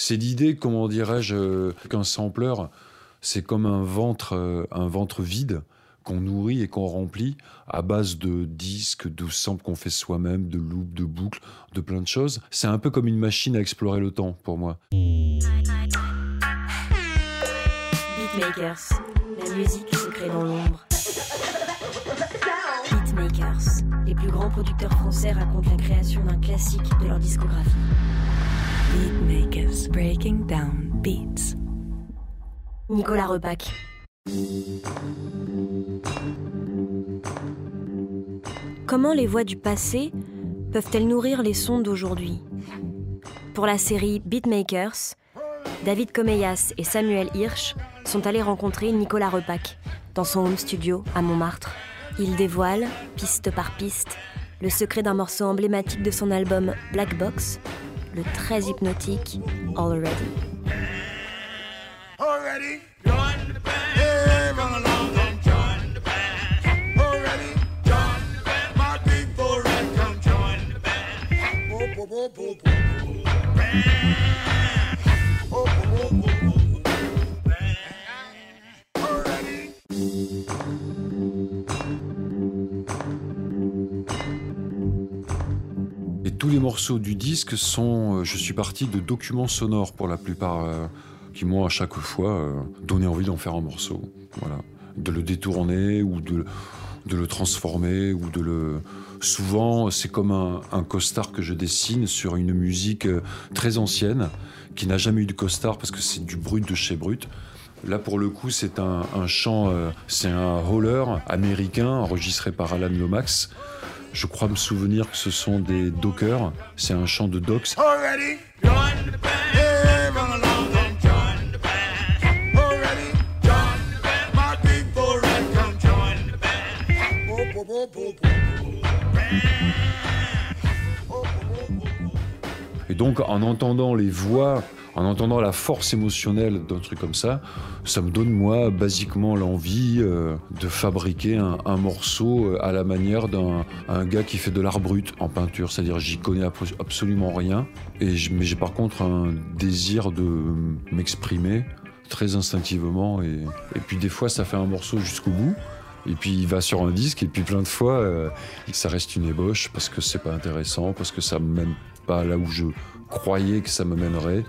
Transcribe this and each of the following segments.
C'est l'idée, comment dirais-je, qu'un sampler, c'est comme un ventre, euh, un ventre vide qu'on nourrit et qu'on remplit à base de disques, de samples qu'on fait soi-même, de loops, de boucles, de plein de choses. C'est un peu comme une machine à explorer le temps pour moi. Beatmakers, la musique se crée dans l'ombre. Beatmakers, les plus grands producteurs français racontent la création d'un classique de leur discographie. Beatmakers, breaking down beats. Nicolas Repac. Comment les voix du passé peuvent-elles nourrir les sons d'aujourd'hui? Pour la série Beatmakers, David Comeyas et Samuel Hirsch sont allés rencontrer Nicolas Repac dans son home studio à Montmartre. Il dévoile, piste par piste, le secret d'un morceau emblématique de son album Black Box, le très hypnotique Already. Morceaux du disque sont, euh, je suis parti de documents sonores pour la plupart, euh, qui m'ont à chaque fois euh, donné envie d'en faire un morceau. Voilà. De le détourner ou de, le transformer ou de le. Souvent, c'est comme un, costard que je dessine sur une musique très ancienne qui n'a jamais eu de costard parce que c'est du brut de chez brut. Là, pour le coup, c'est un, un chant, c'est un holler américain enregistré par Alan Lomax. Je crois me souvenir que ce sont des dockers. C'est un chant de docks. Et donc, en entendant les voix, en entendant la force émotionnelle d'un truc comme ça, ça me donne, moi, basiquement l'envie euh, de fabriquer un, morceau euh, à la manière d'un un gars qui fait de l'art brut en peinture. C'est-à-dire, j'y connais abso- absolument rien. Mais j'ai par contre un désir de m'exprimer très instinctivement. Et, et puis, des fois, ça fait un morceau jusqu'au bout. Et puis il va sur un disque, et puis plein de fois, euh, ça reste une ébauche parce que c'est pas intéressant, parce que ça me mène pas là où je croyais que ça me mènerait.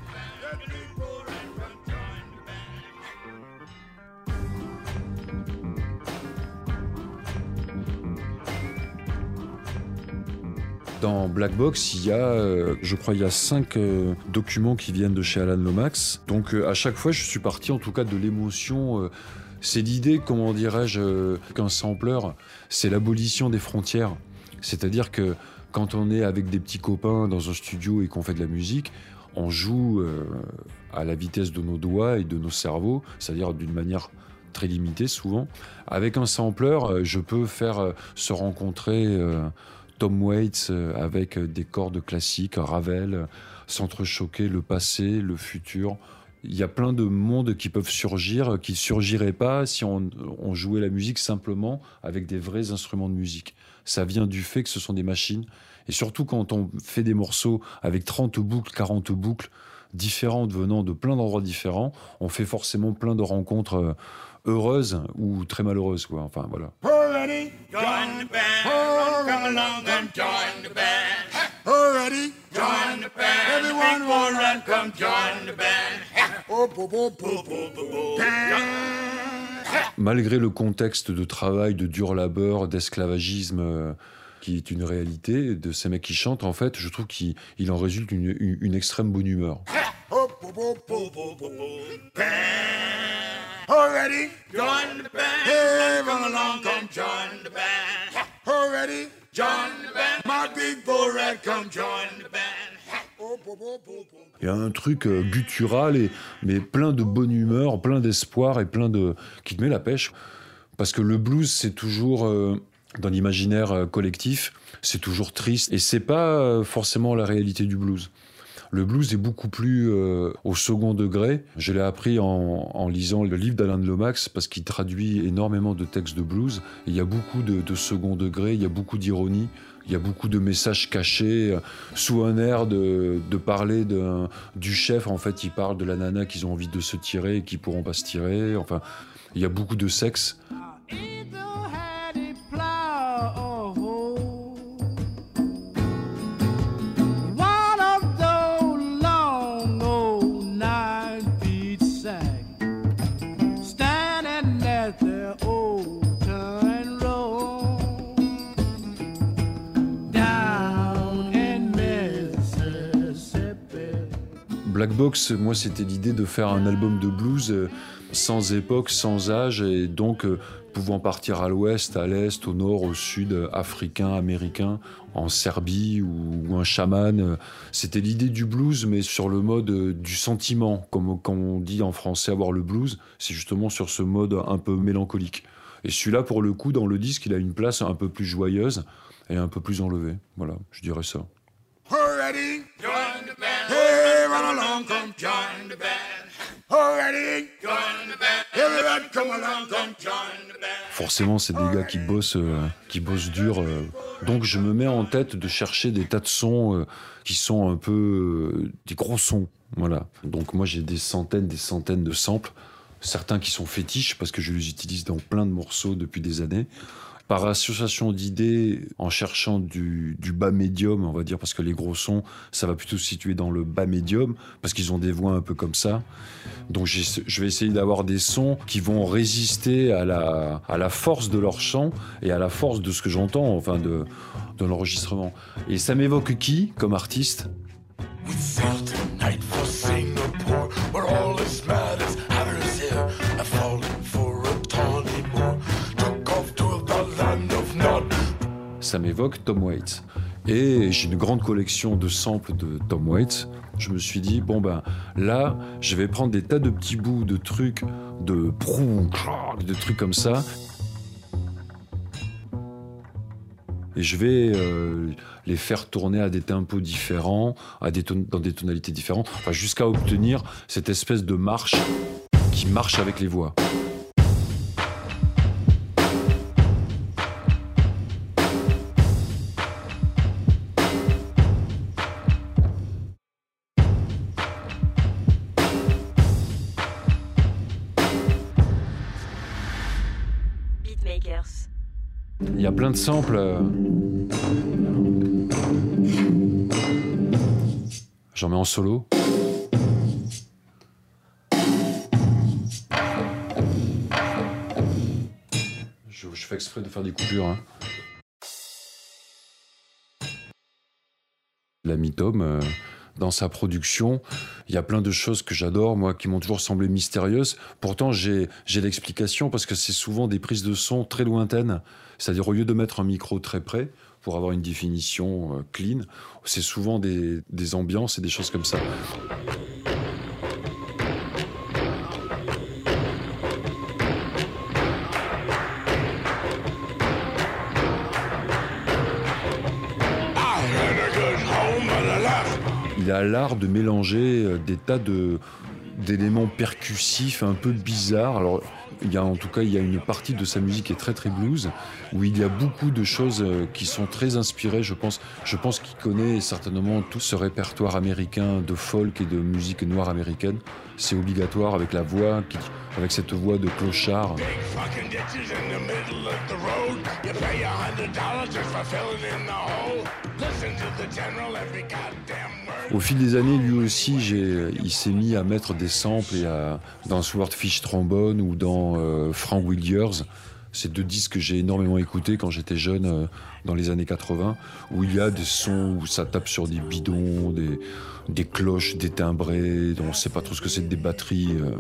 Dans Black Box, il y a, euh, je crois, il y a cinq euh, documents qui viennent de chez Alan Lomax. Donc euh, à chaque fois, je suis parti en tout cas de l'émotion. c'est l'idée, comment dirais-je, qu'un sampler, c'est l'abolition des frontières. C'est-à-dire que quand on est avec des petits copains dans un studio et qu'on fait de la musique, on joue euh, à la vitesse de nos doigts et de nos cerveaux, c'est-à-dire d'une manière très limitée souvent. Avec un sampler, euh, je peux faire euh, se rencontrer Tom Waits avec des cordes classiques, Ravel, s'entrechoquer le passé, le futur. Il y a plein de mondes qui peuvent surgir, qui surgiraient pas si on jouait la musique simplement avec des vrais instruments de musique. Ça vient du fait que ce sont des machines. Et surtout quand on fait des morceaux avec 30 boucles, 40 boucles différentes venant de plein d'endroits différents, on fait forcément plein de rencontres euh, heureuses ou très malheureuses. Quoi. Enfin, voilà. Malgré le contexte de travail, de dur labeur, d'esclavagisme euh, qui est une réalité de ces mecs qui chantent, en fait, je trouve qu'il il en résulte une, une- une extrême bonne humeur. Already join the band. Hey, run along, come join the band. Already join the band. My people red, come join the band. Il y a un truc euh, guttural, et, mais plein de bonne humeur, plein d'espoir et plein de. qui te met la pêche. Parce que le blues, c'est toujours. euh, dans l'imaginaire euh, collectif, c'est toujours triste. Et c'est pas euh, forcément la réalité du blues. Le blues est beaucoup plus euh, au second degré. Je l'ai appris en, lisant le livre d'Alain Lomax parce qu'il traduit énormément de textes de blues. Il y a beaucoup de, second degré, il y a beaucoup d'ironie, Il y a beaucoup de messages cachés sous un air de, parler du chef. En fait, il parle de la nana qu'ils ont envie de se tirer et qui pourront pas se tirer. Enfin, il y a beaucoup de sexe. Black Box, moi, c'était l'idée de faire un album de blues euh, sans époque, sans âge, et donc euh, pouvant partir à l'ouest, à l'est, au nord, au sud, euh, africain, américain, en Serbie ou, un chaman. C'était l'idée du blues, mais sur le mode du sentiment, comme, comme on dit en français, avoir le blues, c'est justement sur ce mode un peu mélancolique. Et celui-là, pour le coup, dans le disque, il a une place un peu plus joyeuse et un peu plus enlevée. Voilà, je dirais ça. Join the band. Already, join the band. Everybody come along, come join the band. Forcément, c'est des gars qui bossent, euh, qui bossent dur. euh. Donc, je me mets en tête de chercher des tas de sons euh, qui sont un peu euh, des gros sons. Voilà. Donc, moi, j'ai des centaines, des centaines de samples. Certains qui sont fétiches parce que je les utilise dans plein de morceaux depuis des années. Par association d'idées, en cherchant du, bas médium, on va dire, parce que les gros sons, ça va plutôt se situer dans le bas médium, parce qu'ils ont des voix un peu comme ça. Donc je vais essayer d'avoir des sons qui vont résister à la, force de leur chant et à la force de ce que j'entends, enfin de l'enregistrement. Et ça m'évoque qui comme artiste? Ça m'évoque Tom Waits. Et j'ai une grande collection de samples de Tom Waits. Je me suis dit, bon ben là, je vais prendre des tas de petits bouts de trucs, de prou, de trucs comme ça. Et je vais euh, les faire tourner à des tempos différents, à des dans des tonalités différentes, enfin, jusqu'à obtenir cette espèce de marche qui marche avec les voix. Il y a plein de samples. euh. J'en mets en solo. Je, fais exprès de faire des coupures. hein. L'ami Tom, euh, dans sa production, il y a plein de choses que j'adore, moi, qui m'ont toujours semblé mystérieuses. Pourtant, j'ai l'explication parce que c'est souvent des prises de son très lointaines. C'est-à-dire, au lieu de mettre un micro très près pour avoir une définition euh, clean, c'est souvent des, des ambiances et des choses comme ça. Il a l'art de mélanger euh, des tas d'éléments percussifs un peu bizarres. Alors, il y a en tout cas, il y a une partie de sa musique qui est très très blues, où il y a beaucoup de choses euh, qui sont très inspirées. Je pense, qu'il connaît certainement tout ce répertoire américain de folk et de musique noire américaine. C'est obligatoire avec la voix, avec cette voix de clochard. Au fil des années, lui aussi, il s'est mis à mettre des samples dans Swordfish Trombone ou dans euh, Frank Williers. C'est deux disques que j'ai énormément écoutés quand j'étais jeune, euh, dans les années 80, où il y a des sons où ça tape sur des bidons, des, des cloches détimbrées, on ne sait pas trop ce que c'est, des batteries euh,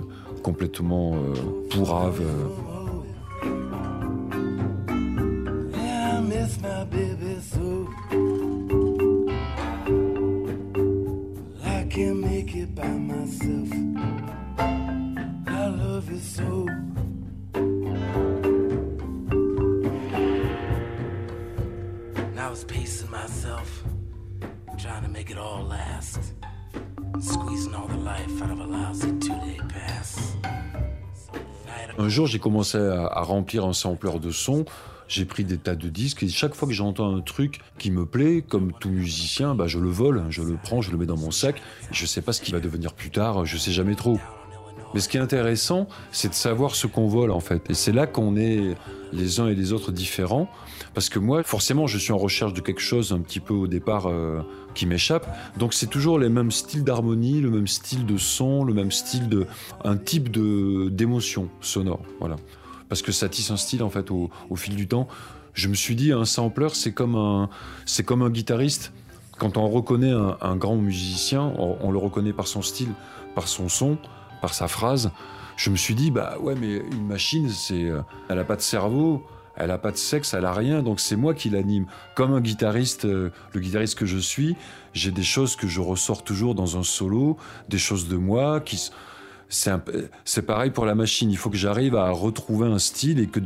complètement pourraves. Un jour, j'ai commencé à, remplir un sampler de son J'ai pris des tas de disques et chaque fois que j'entends un truc qui me plaît, comme tout musicien, bah, je le vole, je le prends, je le mets dans mon sac. Je sais pas ce qui va devenir plus tard, je sais jamais trop. Mais ce qui est intéressant, c'est de savoir ce qu'on vole en fait. Et c'est là qu'on est les uns et les autres différents. Parce que moi, forcément, je suis en recherche de quelque chose un petit peu au départ euh, qui m'échappe. Donc c'est toujours les mêmes styles d'harmonie, le même style de son, le même style de... un type de d'émotion sonore. Voilà parce que ça tisse un style en fait au, fil du temps. Je me suis dit un sampler c'est comme un c'est comme un guitariste. Quand on reconnaît un, un grand musicien, on, on, le reconnaît par son style, par son son, par sa phrase. Je me suis dit bah ouais mais une machine c'est euh, elle a pas de cerveau. Elle a pas de sexe, elle a rien, donc c'est moi qui l'anime. Comme un guitariste, euh, le guitariste que je suis, j'ai des choses que je ressors toujours dans un solo, des choses de moi qui, c'est pareil pour la machine. Il faut que j'arrive à retrouver un style et que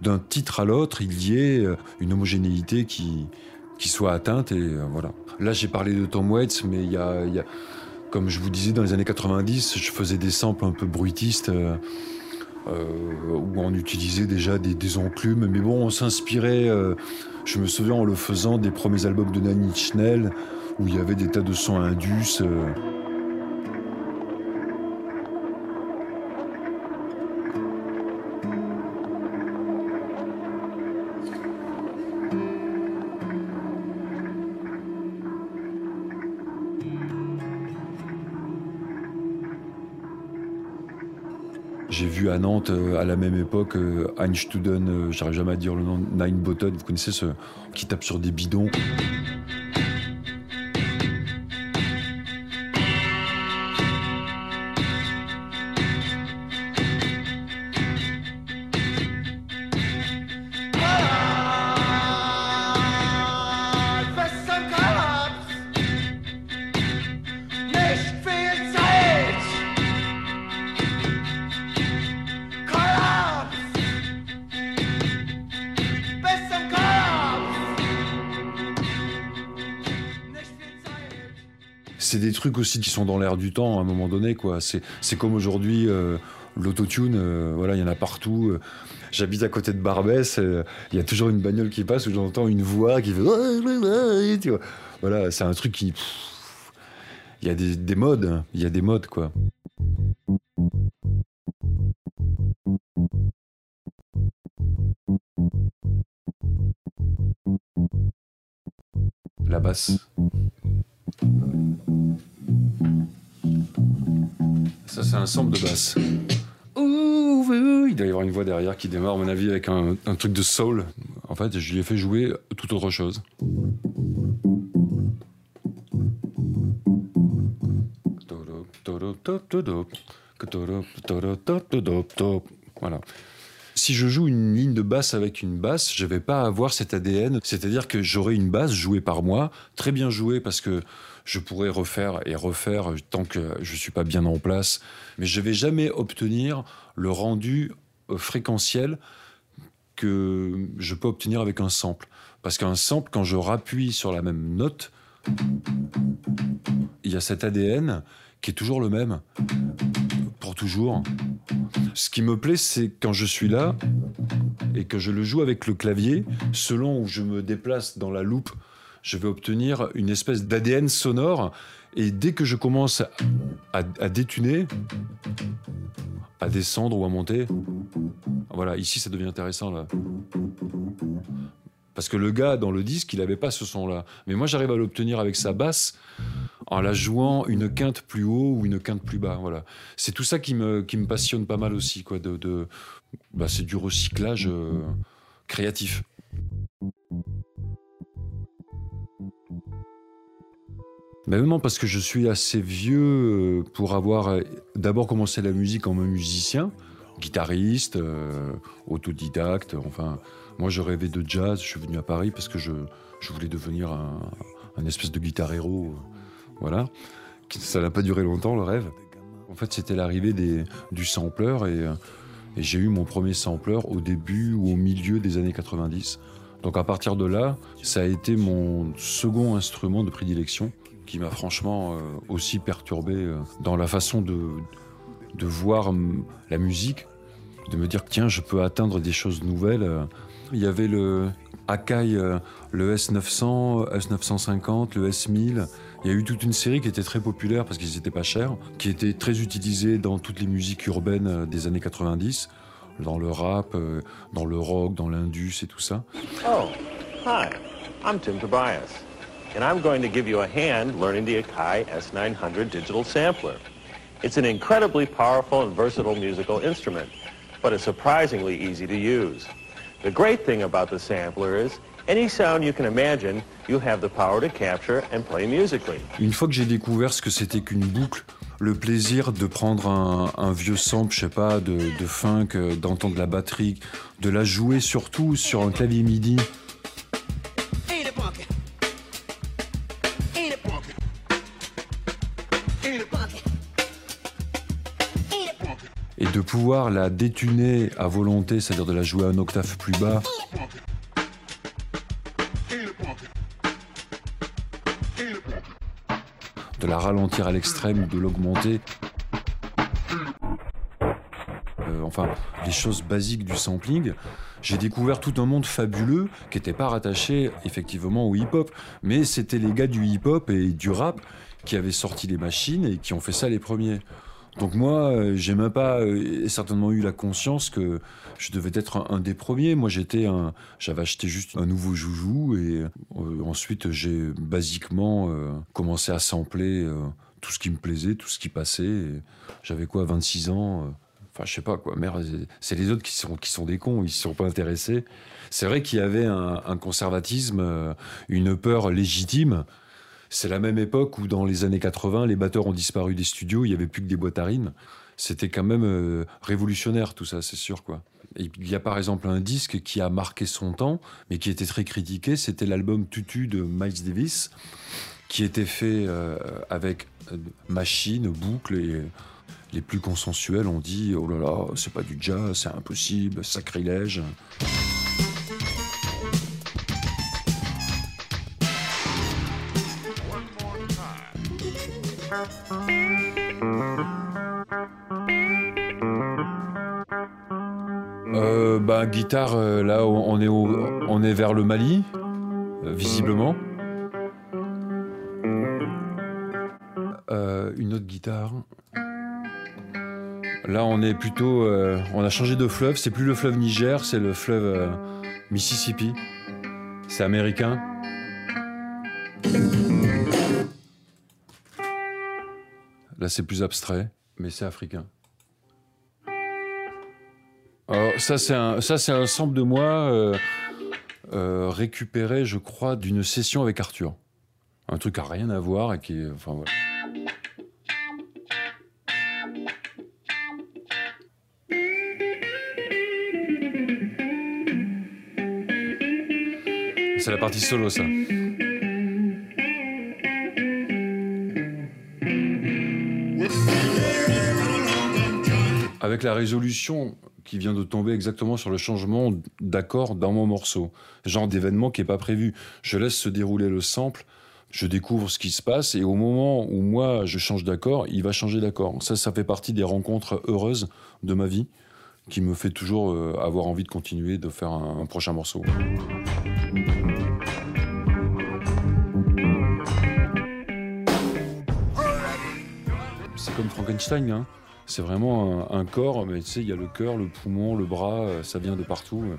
d'un titre à l'autre, il y ait euh, une homogénéité qui, qui soit atteinte. Et voilà. Là, j'ai parlé de Tom Waits, mais il y a, comme je vous disais, dans les années 90, je faisais des samples un peu bruitistes. Euh, euh, où on utilisait déjà des, enclumes, mais bon, on s'inspirait. Euh, je me souviens en le faisant des premiers albums de Nanny Schnell, où il y avait des tas de sons indus. J'ai vu à Nantes, euh, à la même époque, euh, Einstuden, euh, j'arrive jamais à dire le nom, Nine Bottom, vous connaissez ce qui tape sur des bidons. C'est des trucs aussi qui sont dans l'air du temps à un moment donné quoi. C'est comme aujourd'hui euh, l'autotune euh, voilà il y en a partout j'habite à côté de Barbès il y a toujours une bagnole qui passe où j'entends une voix qui fait voilà c'est un truc qui il y a des, des modes il y a des modes quoi. La basse c'est un sample de basse. Il doit y avoir une voix derrière qui démarre, à mon avis, avec un, un truc de soul. En fait, je lui ai fait jouer tout autre chose. Voilà. Si je joue une ligne de basse avec une basse, je vais pas avoir cet ADN. C'est-à-dire que j'aurai une basse jouée par moi, très bien jouée parce que je pourrais refaire et refaire tant que je suis pas bien en place. Mais je vais jamais obtenir le rendu euh, fréquentiel que je peux obtenir avec un sample. Parce qu'un sample, quand je rappuie sur la même note, il y a cet ADN qui est toujours le même pour toujours. Ce qui me plaît, c'est quand je suis là et que je le joue avec le clavier, selon où je me déplace dans la loupe, je vais obtenir une espèce d'ADN sonore. Et dès que je commence à, détuner, à descendre ou à monter, voilà, ici ça devient intéressant là. Parce que le gars dans le disque, il n'avait pas ce son-là. Mais moi, j'arrive à l'obtenir avec sa basse en la jouant une quinte plus haut ou une quinte plus bas. Voilà. C'est tout ça qui me, passionne pas mal aussi. Bah, c'est du recyclage euh, créatif. Mais non, parce que je suis assez vieux pour avoir euh, d'abord commencé la musique en musicien, guitariste, euh, autodidacte, enfin, moi je rêvais de jazz, je suis venu à Paris parce que je, je voulais devenir un, un, espèce de guitare héros, voilà. Ça n'a pas duré longtemps le rêve. En fait, c'était l'arrivée du sampler et, et j'ai eu mon premier sampler au début ou au milieu des années 90. Donc à partir de là, ça a été mon second instrument de prédilection qui m'a franchement euh, aussi perturbé euh, dans la façon de, de voir la musique, de me dire tiens, je peux atteindre des choses nouvelles euh, Il y avait le Akai, le S900, S950, le S1000. Il y a eu toute une série qui était très populaire parce qu'ils étaient pas chers, qui était très utilisée dans toutes les musiques urbaines des années 90, dans le rap, dans le rock, dans l'indus et tout ça. Oh, hi. I'm Tim Tobias, and I'm going to give you a hand learning the Akai S900 digital sampler. It's an incredibly powerful and versatile musical instrument, but it's surprisingly easy to use. The great thing about the sampler is any sound you can imagine, you have the power to capture and play musically. Une fois que j'ai découvert ce que c'était qu'une boucle, le plaisir de prendre un, vieux sample, je sais pas, de, de funk, euh, d'entendre la batterie, de la jouer surtout sur un clavier MIDI, de pouvoir la détuner à volonté, c'est-à-dire de la jouer un octave plus bas, de la ralentir à l'extrême ou de l'augmenter. Euh, enfin, les choses basiques du sampling. J'ai découvert tout un monde fabuleux qui n'était pas rattaché effectivement au hip-hop, mais c'était les gars du hip-hop et du rap qui avaient sorti les machines et qui ont fait ça les premiers. Donc moi, euh, j'ai même pas euh, certainement eu la conscience que je devais être un, des premiers. Moi, j'étais un, j'avais acheté juste un nouveau joujou et euh, ensuite j'ai basiquement euh, commencé à sampler tout ce qui me plaisait, tout ce qui passait. J'avais quoi, 26 ans. Enfin, je sais pas quoi. Merde, c'est- les autres qui sont qui sont des cons. Ils se sont pas intéressés. C'est vrai qu'il y avait un, conservatisme, une peur légitime. C'est la même époque où, dans les années 80, les batteurs ont disparu des studios, il n'y avait plus que des boîtes à. C'était quand même euh, révolutionnaire, tout ça, c'est sûr, quoi. Il y a par exemple un disque qui a marqué son temps, mais qui était très critiqué, c'était l'album Tutu de Miles Davis, qui était fait euh, avec euh, machine, boucle, et les plus consensuels ont dit Oh là là, c'est pas du jazz, c'est impossible, sacrilège. Euh, bah, guitare, euh, là, on est, au- on est vers le Mali, euh, visiblement. Une autre guitare. Là, on est plutôt. on a changé de fleuve. C'est plus le fleuve Niger, c'est le fleuve Mississippi. C'est américain. C'est plus abstrait, mais c'est africain. Alors, ça, c'est un, ça, c'est un sample de moi euh, euh, récupéré, je crois, d'une session avec Arthur. Un truc à rien à voir et qui. est- Enfin, voilà. C'est la partie solo, ça. Avec la résolution qui vient de tomber exactement sur le changement d'accord dans mon morceau. Genre d'événement qui n'est pas prévu. Je laisse se dérouler le sample, je découvre ce qui se passe, et au moment où moi je change d'accord, il va changer d'accord. Ça, ça fait partie des rencontres heureuses de ma vie qui me fait toujours euh, avoir envie de continuer de faire un- un prochain morceau. C'est comme Frankenstein, hein. C'est vraiment un, corps, mais tu sais, il y a le cœur, le poumon, le bras, euh, ça vient de partout. euh.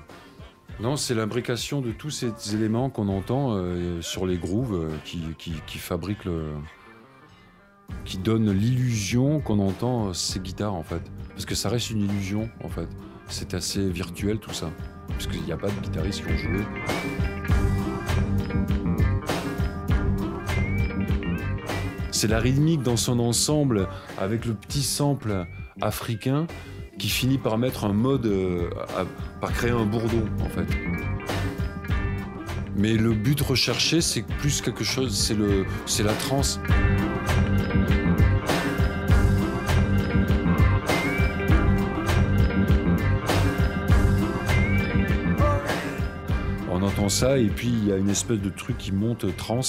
Non, c'est l'imbrication de tous ces éléments qu'on entend euh, sur les grooves euh, qui, qui, fabriquent le. qui donnent l'illusion qu'on entend euh, ces guitares en fait. Parce que ça reste une illusion en fait. C'est assez virtuel tout ça. Parce qu'il n'y a pas de guitaristes qui ont joué. C'est la rythmique dans son ensemble avec le petit sample africain qui finit par mettre un mode, euh, par créer un bourdon en fait. Mais le but recherché, c'est plus quelque chose, c'est le, c'est la transe. On entend ça et puis il y a une espèce de truc qui monte trans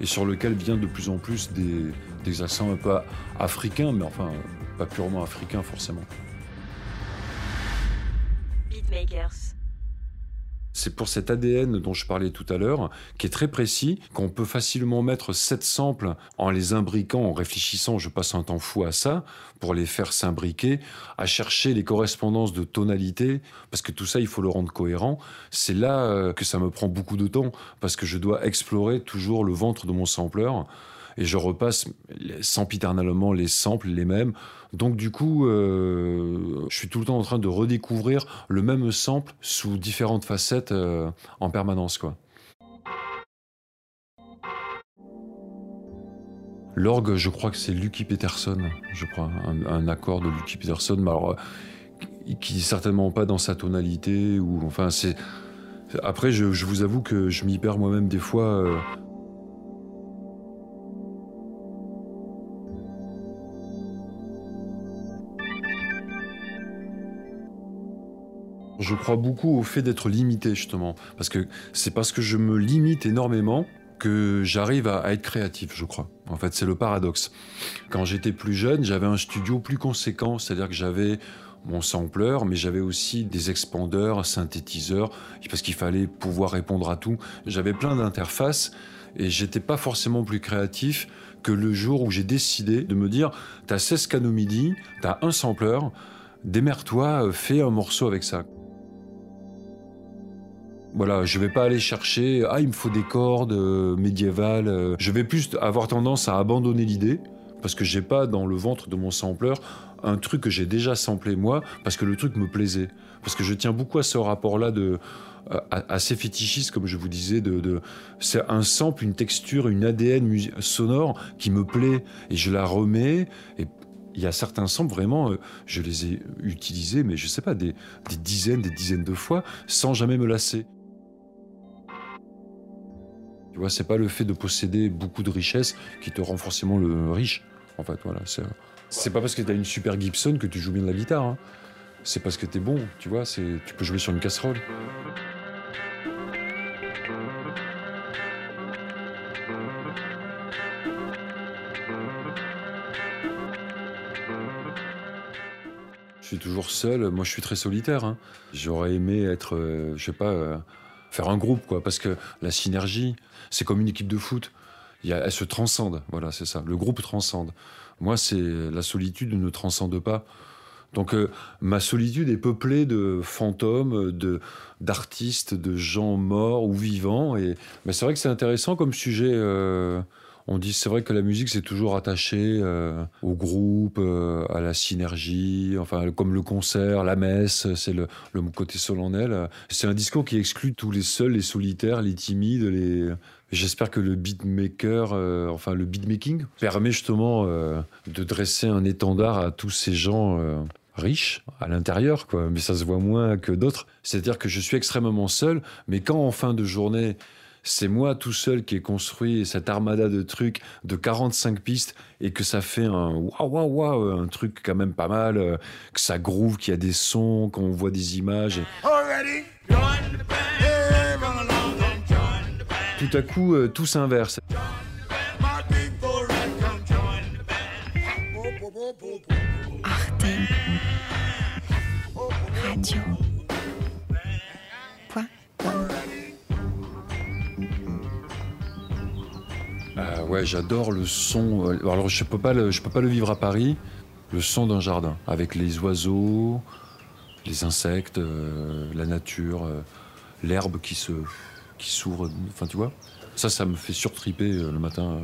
et sur lequel vient de plus en plus des, des accents un peu africains, mais enfin pas purement africains forcément. Beatmakers. C'est pour cet ADN dont je parlais tout à l'heure, qui est très précis, qu'on peut facilement mettre sept samples en les imbriquant, en réfléchissant, je passe un temps fou à ça, pour les faire s'imbriquer, à chercher les correspondances de tonalité, parce que tout ça, il faut le rendre cohérent. C'est là euh, que ça me prend beaucoup de temps, parce que je dois explorer toujours le ventre de mon sampler et je repasse sempiternellement les samples, les mêmes. Donc du coup, euh, je suis tout le temps en train de redécouvrir le même sample sous différentes facettes euh, en permanence, quoi. L'orgue, je crois que c'est Lucky Peterson, je crois, un, accord de Lucky Peterson, mais alors, euh, qui certainement pas dans sa tonalité, ou enfin c'est. Après, je vous avoue que je m'y perds moi-même des fois. Je crois beaucoup au fait d'être limité, justement. Parce que c'est parce que je me limite énormément que j'arrive à, être créatif, je crois. En fait, c'est le paradoxe. Quand j'étais plus jeune, j'avais un studio plus conséquent, c'est-à-dire que j'avais mon sampler, mais j'avais aussi des expandeurs, synthétiseurs, parce qu'il fallait pouvoir répondre à tout. J'avais plein d'interfaces et j'étais pas forcément plus créatif que le jour où j'ai décidé de me dire t'as 16 canaux MIDI, t'as un sampler, démerde-toi, fais un morceau avec ça. Voilà, je vais pas aller chercher ah il me faut des cordes euh, médiévales. euh. Je vais plus avoir tendance à abandonner l'idée parce que j'ai pas dans le ventre de mon sampler un truc que j'ai déjà samplé moi parce que le truc me plaisait. Parce que je tiens beaucoup à ce rapport-là de euh, assez fétichiste comme je vous disais de, c'est un sample, une texture, une ADN sonore qui me plaît et je la remets et il y a certains samples vraiment, je les ai utilisés, mais je sais pas, des dizaines, des dizaines de fois, sans jamais me lasser. Tu vois, c'est pas le fait de posséder beaucoup de richesses qui te rend forcément le riche. En fait, voilà. C'est, pas parce que t'as une super Gibson que tu joues bien de la guitare. hein. C'est parce que t'es bon, tu vois. Tu peux jouer sur une casserole. Je suis toujours seul. Moi, je suis très solitaire. hein. J'aurais aimé être, euh, je sais pas, euh, faire un groupe, quoi. Parce que la synergie, c'est comme une équipe de foot. Il y elle se transcende. Voilà, c'est ça. Le groupe transcende. Moi, c'est la solitude ne transcende pas. Donc, euh, ma solitude est peuplée de fantômes, de d'artistes, de gens morts ou vivants. Et mais c'est vrai que c'est intéressant comme sujet. euh, on dit, c'est vrai que la musique, c'est toujours attaché euh, au groupe, euh, à la synergie, enfin, comme le concert, la messe, c'est le, le côté solennel. C'est un discours qui exclut tous les seuls, les solitaires, les timides, les. J'espère que le beatmaker, euh, enfin le beatmaking, permet justement de dresser un étendard à tous ces gens riches à l'intérieur, quoi. Mais ça se voit moins que d'autres. C'est-à-dire que je suis extrêmement seul, mais quand en fin de journée, c'est moi tout seul qui ai construit cette armada de trucs de 45 pistes et que ça fait un waouh waouh waouh, un truc quand même pas mal, euh, que ça groove, qu'il y a des sons, qu'on voit des images. tout à coup, euh, tout s'inverse. My people ouais, j'adore le son. euh, Alors je peux pas le, peux pas le vivre à Paris. Le son d'un jardin avec les oiseaux, les insectes, euh, la nature, euh, l'herbe qui se, qui s'ouvre. Enfin tu vois. Ça, ça me fait surtriper le matin.